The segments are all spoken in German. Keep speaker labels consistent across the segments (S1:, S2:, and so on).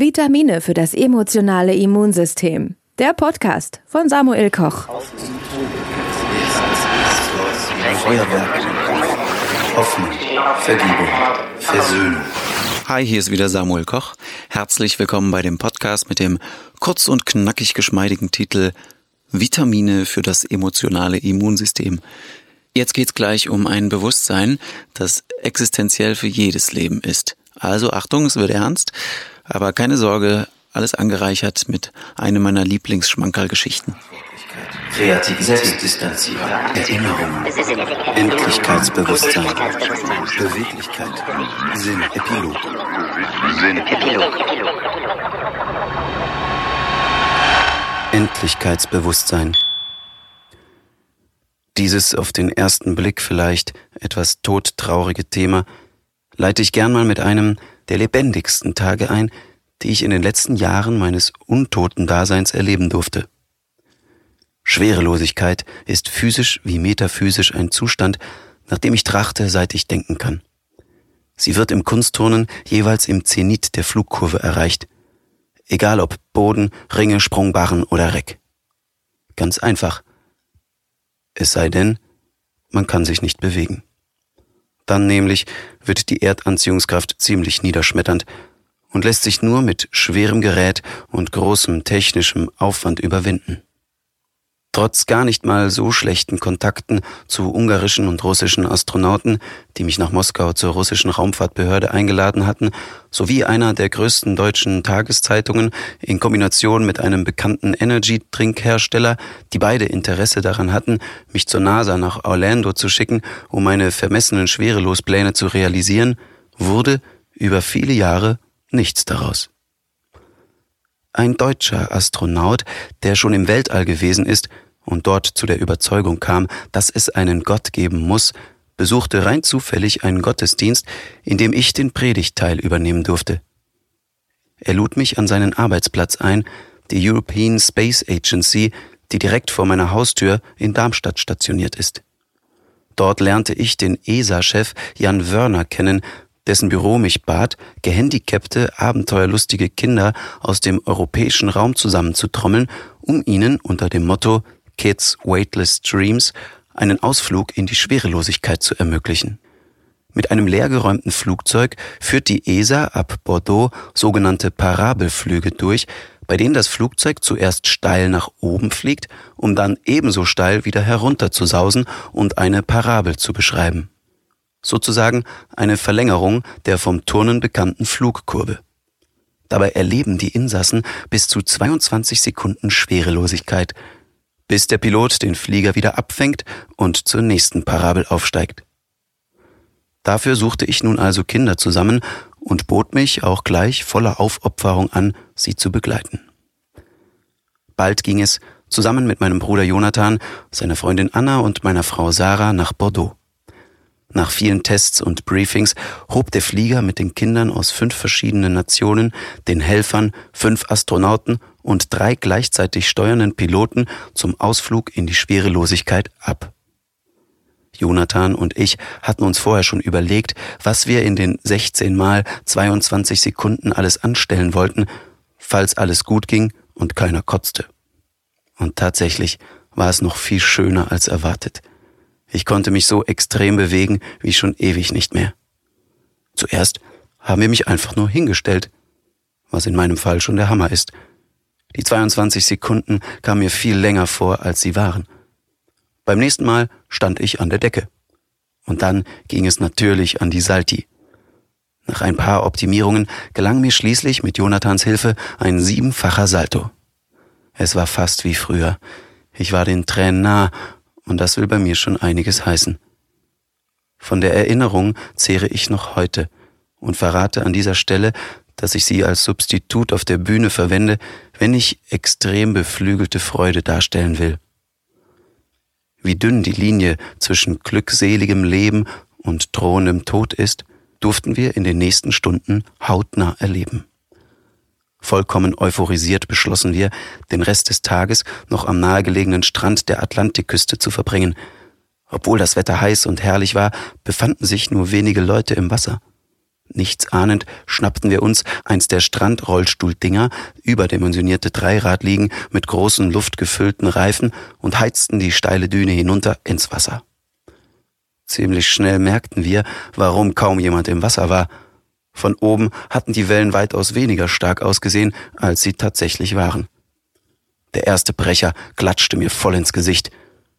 S1: Vitamine für das emotionale Immunsystem. Der Podcast von Samuel Koch.
S2: Feuerwerk, Hoffnung, Vergebung, Versöhnung.
S3: Hi, hier ist wieder Samuel Koch. Herzlich willkommen bei dem Podcast mit dem kurz und knackig geschmeidigen Titel Vitamine für das emotionale Immunsystem. Jetzt geht's gleich um ein Bewusstsein, das existenziell für jedes Leben ist. Also Achtung, es wird ernst, aber keine Sorge, alles angereichert mit einem meiner Lieblingsschmankerl-Geschichten.
S2: Kreativität, Distanzierung, Erinnerung, Endlichkeitsbewusstsein, Beweglichkeit, Sinn, Epilog. Sinn, Epilog. Endlichkeitsbewusstsein. Dieses auf den ersten Blick vielleicht etwas todtraurige Thema leite ich gern mal mit einem der lebendigsten Tage ein, die ich in den letzten Jahren meines untoten Daseins erleben durfte. Schwerelosigkeit ist physisch wie metaphysisch ein Zustand, nach dem ich trachte, seit ich denken kann. Sie wird im Kunstturnen jeweils im Zenit der Flugkurve erreicht, egal ob Boden, Ringe, Sprungbarren oder Reck. Ganz einfach. Es sei denn, man kann sich nicht bewegen. Dann nämlich wird die Erdanziehungskraft ziemlich niederschmetternd und lässt sich nur mit schwerem Gerät und großem technischem Aufwand überwinden. Trotz gar nicht mal so schlechten Kontakten zu ungarischen und russischen Astronauten, die mich nach Moskau zur russischen Raumfahrtbehörde eingeladen hatten, sowie einer der größten deutschen Tageszeitungen in Kombination mit einem bekannten Energy-Trinkhersteller, die beide Interesse daran hatten, mich zur NASA nach Orlando zu schicken, um meine vermessenen Schwerelospläne zu realisieren, wurde über viele Jahre nichts daraus. Ein deutscher Astronaut, der schon im Weltall gewesen ist und dort zu der Überzeugung kam, dass es einen Gott geben muss, besuchte rein zufällig einen Gottesdienst, in dem ich den Predigtteil übernehmen durfte. Er lud mich an seinen Arbeitsplatz ein, die European Space Agency, die direkt vor meiner Haustür in Darmstadt stationiert ist. Dort lernte ich den ESA-Chef Jan Wörner kennen, dessen Büro mich bat, gehandicapte, abenteuerlustige Kinder aus dem europäischen Raum zusammenzutrommeln, um ihnen unter dem Motto Kids Weightless Dreams einen Ausflug in die Schwerelosigkeit zu ermöglichen. Mit einem leergeräumten Flugzeug führt die ESA ab Bordeaux sogenannte Parabelflüge durch, bei denen das Flugzeug zuerst steil nach oben fliegt, um dann ebenso steil wieder herunter zu sausen und eine Parabel zu beschreiben sozusagen eine Verlängerung der vom Turnen bekannten Flugkurve. Dabei erleben die Insassen bis zu 22 Sekunden Schwerelosigkeit, bis der Pilot den Flieger wieder abfängt und zur nächsten Parabel aufsteigt. Dafür suchte ich nun also Kinder zusammen und bot mich auch gleich voller Aufopferung an, sie zu begleiten. Bald ging es, zusammen mit meinem Bruder Jonathan, seiner Freundin Anna und meiner Frau Sarah nach Bordeaux. Nach vielen Tests und Briefings hob der Flieger mit den Kindern aus fünf verschiedenen Nationen, den Helfern, fünf Astronauten und drei gleichzeitig steuernden Piloten zum Ausflug in die Schwerelosigkeit ab. Jonathan und ich hatten uns vorher schon überlegt, was wir in den 16 mal 22 Sekunden alles anstellen wollten, falls alles gut ging und keiner kotzte. Und tatsächlich war es noch viel schöner als erwartet. Ich konnte mich so extrem bewegen wie schon ewig nicht mehr. Zuerst haben wir mich einfach nur hingestellt, was in meinem Fall schon der Hammer ist. Die 22 Sekunden kamen mir viel länger vor, als sie waren. Beim nächsten Mal stand ich an der Decke. Und dann ging es natürlich an die Salti. Nach ein paar Optimierungen gelang mir schließlich mit Jonathans Hilfe ein siebenfacher Salto. Es war fast wie früher. Ich war den Tränen nah und das will bei mir schon einiges heißen. Von der Erinnerung zehre ich noch heute und verrate an dieser Stelle, dass ich sie als Substitut auf der Bühne verwende, wenn ich extrem beflügelte Freude darstellen will. Wie dünn die Linie zwischen glückseligem Leben und drohendem Tod ist, durften wir in den nächsten Stunden hautnah erleben. Vollkommen euphorisiert beschlossen wir, den Rest des Tages noch am nahegelegenen Strand der Atlantikküste zu verbringen. Obwohl das Wetter heiß und herrlich war, befanden sich nur wenige Leute im Wasser. Nichts ahnend schnappten wir uns eins der Strandrollstuhldinger, überdimensionierte Dreiradliegen mit großen luftgefüllten Reifen und heizten die steile Düne hinunter ins Wasser. Ziemlich schnell merkten wir, warum kaum jemand im Wasser war. Von oben hatten die Wellen weitaus weniger stark ausgesehen, als sie tatsächlich waren. Der erste Brecher klatschte mir voll ins Gesicht.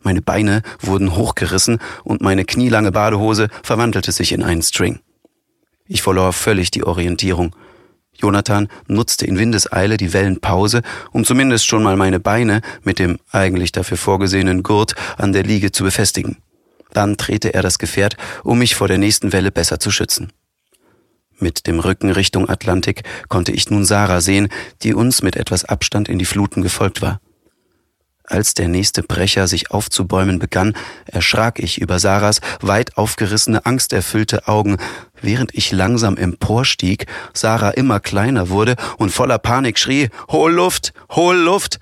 S2: Meine Beine wurden hochgerissen und meine knielange Badehose verwandelte sich in einen String. Ich verlor völlig die Orientierung. Jonathan nutzte in Windeseile die Wellenpause, um zumindest schon mal meine Beine mit dem eigentlich dafür vorgesehenen Gurt an der Liege zu befestigen. Dann drehte er das Gefährt, um mich vor der nächsten Welle besser zu schützen. Mit dem Rücken Richtung Atlantik konnte ich nun Sarah sehen, die uns mit etwas Abstand in die Fluten gefolgt war. Als der nächste Brecher sich aufzubäumen begann, erschrak ich über Sarahs weit aufgerissene, angsterfüllte Augen, während ich langsam emporstieg, Sarah immer kleiner wurde und voller Panik schrie, Hol Luft, hol Luft!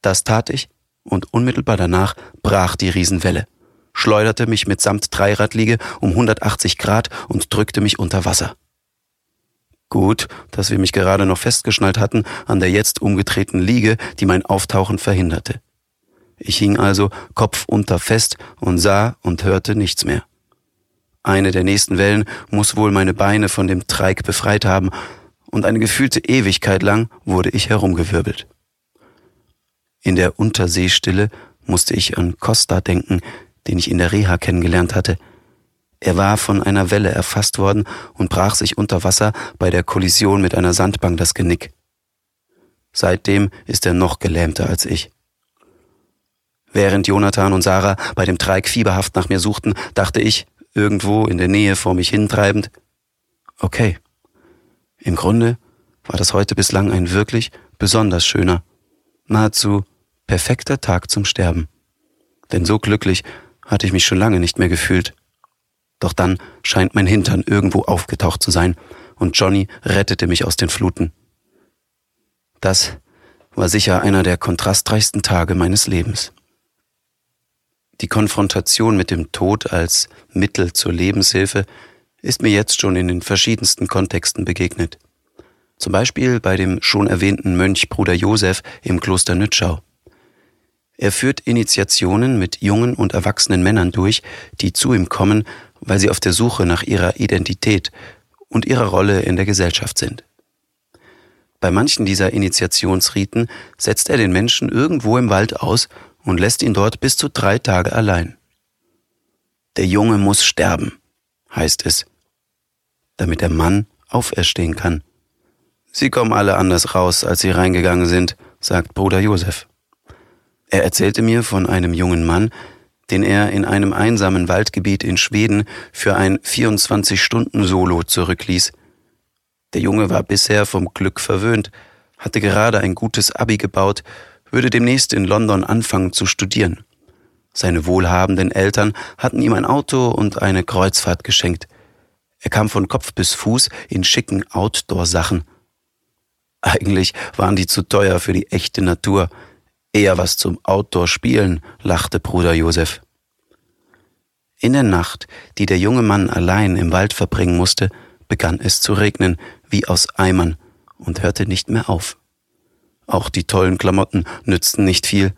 S2: Das tat ich, und unmittelbar danach brach die Riesenwelle, schleuderte mich mitsamt Dreiradliege um 180 Grad und drückte mich unter Wasser. Gut, dass wir mich gerade noch festgeschnallt hatten an der jetzt umgedrehten Liege, die mein Auftauchen verhinderte. Ich hing also kopfunter fest und sah und hörte nichts mehr. Eine der nächsten Wellen muss wohl meine Beine von dem Treik befreit haben, und eine gefühlte Ewigkeit lang wurde ich herumgewirbelt. In der Unterseestille musste ich an Costa denken, den ich in der Reha kennengelernt hatte – er war von einer Welle erfasst worden und brach sich unter Wasser bei der Kollision mit einer Sandbank das Genick. Seitdem ist er noch gelähmter als ich. Während Jonathan und Sarah bei dem Treik fieberhaft nach mir suchten, dachte ich, irgendwo in der Nähe vor mich hintreibend, okay, im Grunde war das heute bislang ein wirklich besonders schöner, nahezu perfekter Tag zum Sterben. Denn so glücklich hatte ich mich schon lange nicht mehr gefühlt. Doch dann scheint mein Hintern irgendwo aufgetaucht zu sein und Johnny rettete mich aus den Fluten. Das war sicher einer der kontrastreichsten Tage meines Lebens. Die Konfrontation mit dem Tod als Mittel zur Lebenshilfe ist mir jetzt schon in den verschiedensten Kontexten begegnet. Zum Beispiel bei dem schon erwähnten Mönch Bruder Josef im Kloster Nützschau. Er führt Initiationen mit jungen und erwachsenen Männern durch, die zu ihm kommen, weil sie auf der Suche nach ihrer Identität und ihrer Rolle in der Gesellschaft sind. Bei manchen dieser Initiationsriten setzt er den Menschen irgendwo im Wald aus und lässt ihn dort bis zu drei Tage allein. Der Junge muss sterben, heißt es, damit der Mann auferstehen kann. Sie kommen alle anders raus, als sie reingegangen sind, sagt Bruder Josef. Er erzählte mir von einem jungen Mann, den er in einem einsamen Waldgebiet in Schweden für ein 24-Stunden-Solo zurückließ. Der Junge war bisher vom Glück verwöhnt, hatte gerade ein gutes Abi gebaut, würde demnächst in London anfangen zu studieren. Seine wohlhabenden Eltern hatten ihm ein Auto und eine Kreuzfahrt geschenkt. Er kam von Kopf bis Fuß in schicken Outdoor-Sachen. Eigentlich waren die zu teuer für die echte Natur, Eher was zum Outdoor-Spielen, lachte Bruder Josef. In der Nacht, die der junge Mann allein im Wald verbringen musste, begann es zu regnen, wie aus Eimern, und hörte nicht mehr auf. Auch die tollen Klamotten nützten nicht viel.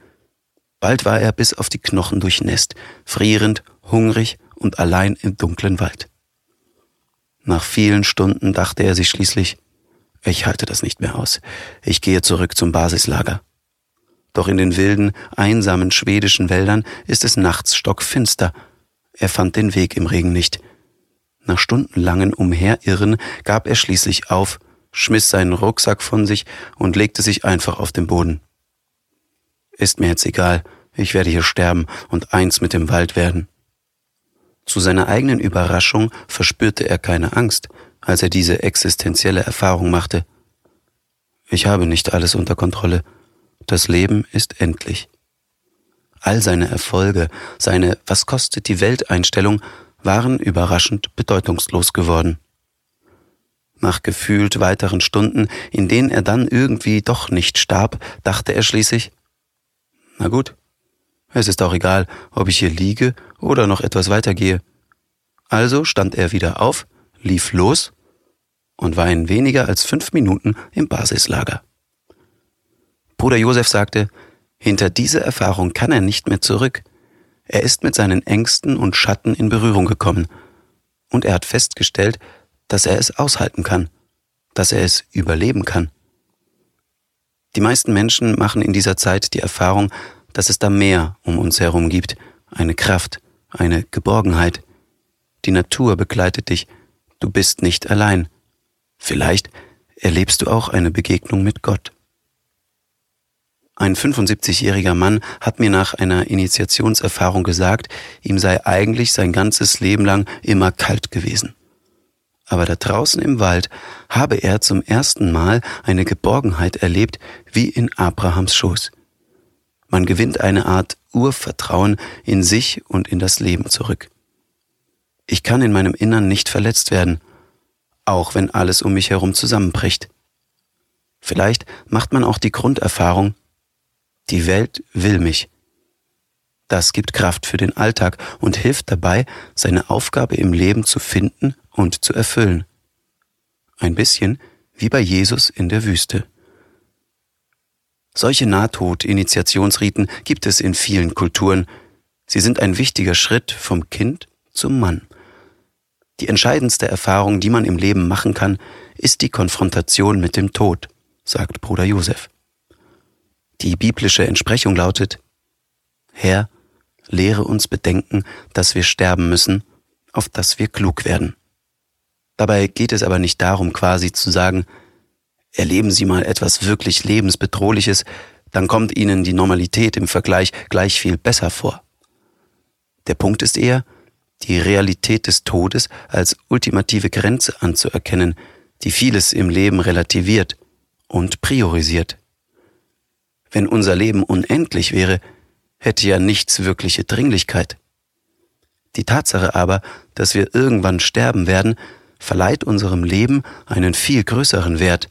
S2: Bald war er bis auf die Knochen durchnässt, frierend, hungrig und allein im dunklen Wald. Nach vielen Stunden dachte er sich schließlich, ich halte das nicht mehr aus. Ich gehe zurück zum Basislager. Doch in den wilden, einsamen schwedischen Wäldern ist es nachts stockfinster. Er fand den Weg im Regen nicht. Nach stundenlangen Umherirren gab er schließlich auf, schmiss seinen Rucksack von sich und legte sich einfach auf den Boden. Ist mir jetzt egal, ich werde hier sterben und eins mit dem Wald werden. Zu seiner eigenen Überraschung verspürte er keine Angst, als er diese existenzielle Erfahrung machte. Ich habe nicht alles unter Kontrolle, das Leben ist endlich. All seine Erfolge, seine Was kostet die Welteinstellung waren überraschend bedeutungslos geworden. Nach gefühlt weiteren Stunden, in denen er dann irgendwie doch nicht starb, dachte er schließlich, na gut, es ist auch egal, ob ich hier liege oder noch etwas weitergehe. Also stand er wieder auf, lief los und war in weniger als fünf Minuten im Basislager. Bruder Josef sagte, hinter diese Erfahrung kann er nicht mehr zurück. Er ist mit seinen Ängsten und Schatten in Berührung gekommen und er hat festgestellt, dass er es aushalten kann, dass er es überleben kann. Die meisten Menschen machen in dieser Zeit die Erfahrung, dass es da mehr um uns herum gibt, eine Kraft, eine Geborgenheit. Die Natur begleitet dich, du bist nicht allein. Vielleicht erlebst du auch eine Begegnung mit Gott. Ein 75-jähriger Mann hat mir nach einer Initiationserfahrung gesagt, ihm sei eigentlich sein ganzes Leben lang immer kalt gewesen. Aber da draußen im Wald habe er zum ersten Mal eine Geborgenheit erlebt, wie in Abrahams Schoß. Man gewinnt eine Art Urvertrauen in sich und in das Leben zurück. Ich kann in meinem Innern nicht verletzt werden, auch wenn alles um mich herum zusammenbricht. Vielleicht macht man auch die Grunderfahrung, die Welt will mich. Das gibt Kraft für den Alltag und hilft dabei, seine Aufgabe im Leben zu finden und zu erfüllen. Ein bisschen wie bei Jesus in der Wüste. Solche Nahtod-Initiationsriten gibt es in vielen Kulturen. Sie sind ein wichtiger Schritt vom Kind zum Mann. Die entscheidendste Erfahrung, die man im Leben machen kann, ist die Konfrontation mit dem Tod, sagt Bruder Josef. Die biblische Entsprechung lautet, Herr, lehre uns bedenken, dass wir sterben müssen, auf dass wir klug werden. Dabei geht es aber nicht darum, quasi zu sagen, erleben Sie mal etwas wirklich lebensbedrohliches, dann kommt Ihnen die Normalität im Vergleich gleich viel besser vor. Der Punkt ist eher, die Realität des Todes als ultimative Grenze anzuerkennen, die vieles im Leben relativiert und priorisiert. Wenn unser Leben unendlich wäre, hätte ja nichts wirkliche Dringlichkeit. Die Tatsache aber, dass wir irgendwann sterben werden, verleiht unserem Leben einen viel größeren Wert,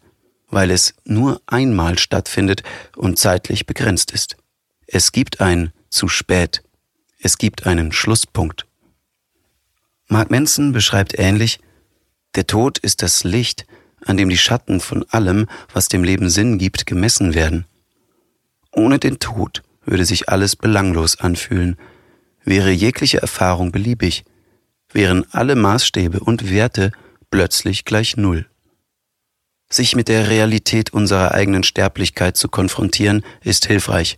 S2: weil es nur einmal stattfindet und zeitlich begrenzt ist. Es gibt ein zu spät. Es gibt einen Schlusspunkt. Mark Manson beschreibt ähnlich, der Tod ist das Licht, an dem die Schatten von allem, was dem Leben Sinn gibt, gemessen werden. Ohne den Tod würde sich alles belanglos anfühlen, wäre jegliche Erfahrung beliebig, wären alle Maßstäbe und Werte plötzlich gleich Null. Sich mit der Realität unserer eigenen Sterblichkeit zu konfrontieren, ist hilfreich,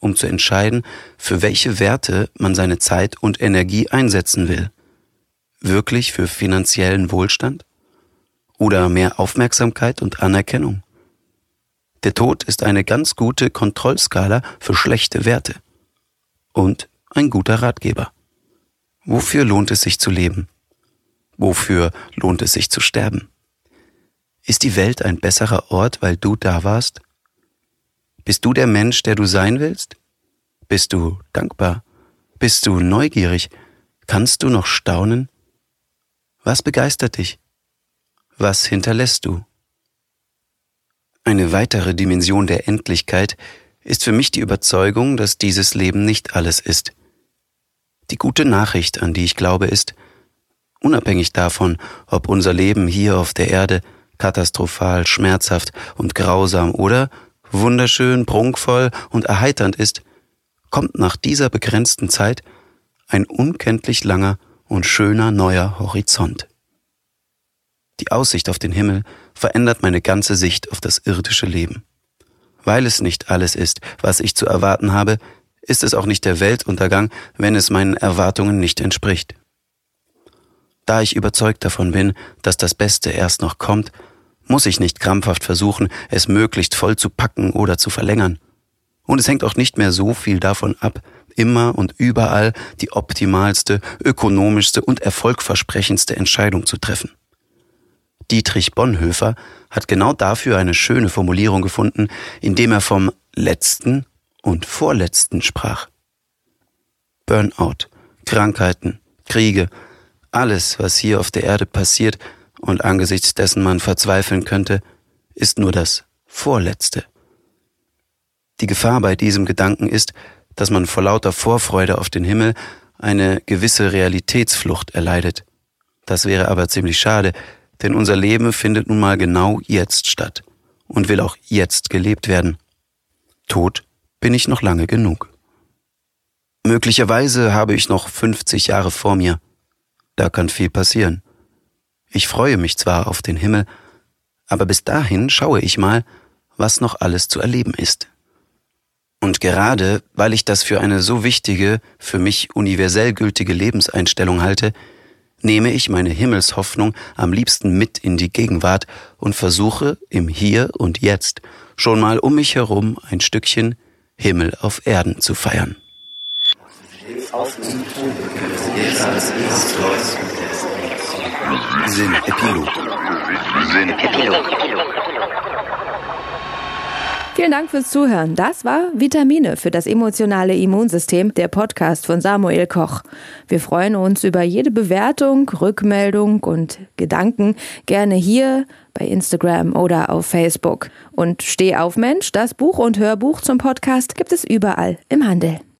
S2: um zu entscheiden, für welche Werte man seine Zeit und Energie einsetzen will. Wirklich für finanziellen Wohlstand? Oder mehr Aufmerksamkeit und Anerkennung? Der Tod ist eine ganz gute Kontrollskala für schlechte Werte. Und ein guter Ratgeber. Wofür lohnt es sich zu leben? Wofür lohnt es sich zu sterben? Ist die Welt ein besserer Ort, weil du da warst? Bist du der Mensch, der du sein willst? Bist du dankbar? Bist du neugierig? Kannst du noch staunen? Was begeistert dich? Was hinterlässt du? Eine weitere Dimension der Endlichkeit ist für mich die Überzeugung, dass dieses Leben nicht alles ist. Die gute Nachricht, an die ich glaube, ist, unabhängig davon, ob unser Leben hier auf der Erde katastrophal, schmerzhaft und grausam oder wunderschön, prunkvoll und erheiternd ist, kommt nach dieser begrenzten Zeit ein unkenntlich langer und schöner neuer Horizont. Die Aussicht auf den Himmel verändert meine ganze Sicht auf das irdische Leben. Weil es nicht alles ist, was ich zu erwarten habe, ist es auch nicht der Weltuntergang, wenn es meinen Erwartungen nicht entspricht. Da ich überzeugt davon bin, dass das Beste erst noch kommt, muss ich nicht krampfhaft versuchen, es möglichst voll zu packen oder zu verlängern. Und es hängt auch nicht mehr so viel davon ab, immer und überall die optimalste, ökonomischste und erfolgversprechendste Entscheidung zu treffen. Dietrich Bonhoeffer hat genau dafür eine schöne Formulierung gefunden, indem er vom letzten und vorletzten sprach. Burnout, Krankheiten, Kriege, alles, was hier auf der Erde passiert und angesichts dessen man verzweifeln könnte, ist nur das Vorletzte. Die Gefahr bei diesem Gedanken ist, dass man vor lauter Vorfreude auf den Himmel eine gewisse Realitätsflucht erleidet. Das wäre aber ziemlich schade, Denn unser Leben findet nun mal genau jetzt statt und will auch jetzt gelebt werden. Tot bin ich noch lange genug. Möglicherweise habe ich noch 50 Jahre vor mir. Da kann viel passieren. Ich freue mich zwar auf den Himmel, aber bis dahin schaue ich mal, was noch alles zu erleben ist. Und gerade weil ich das für eine so wichtige, für mich universell gültige Lebenseinstellung halte, nehme ich meine Himmelshoffnung am liebsten mit in die Gegenwart und versuche im Hier und Jetzt schon mal um mich herum ein Stückchen Himmel auf Erden zu feiern. Sinn Epilog. Sinn Epilog.
S1: Vielen Dank fürs Zuhören. Das war Vitamine für das emotionale Immunsystem, der Podcast von Samuel Koch. Wir freuen uns über jede Bewertung, Rückmeldung und Gedanken gerne hier bei Instagram oder auf Facebook. Und Steh auf Mensch, das Buch und Hörbuch zum Podcast gibt es überall im Handel.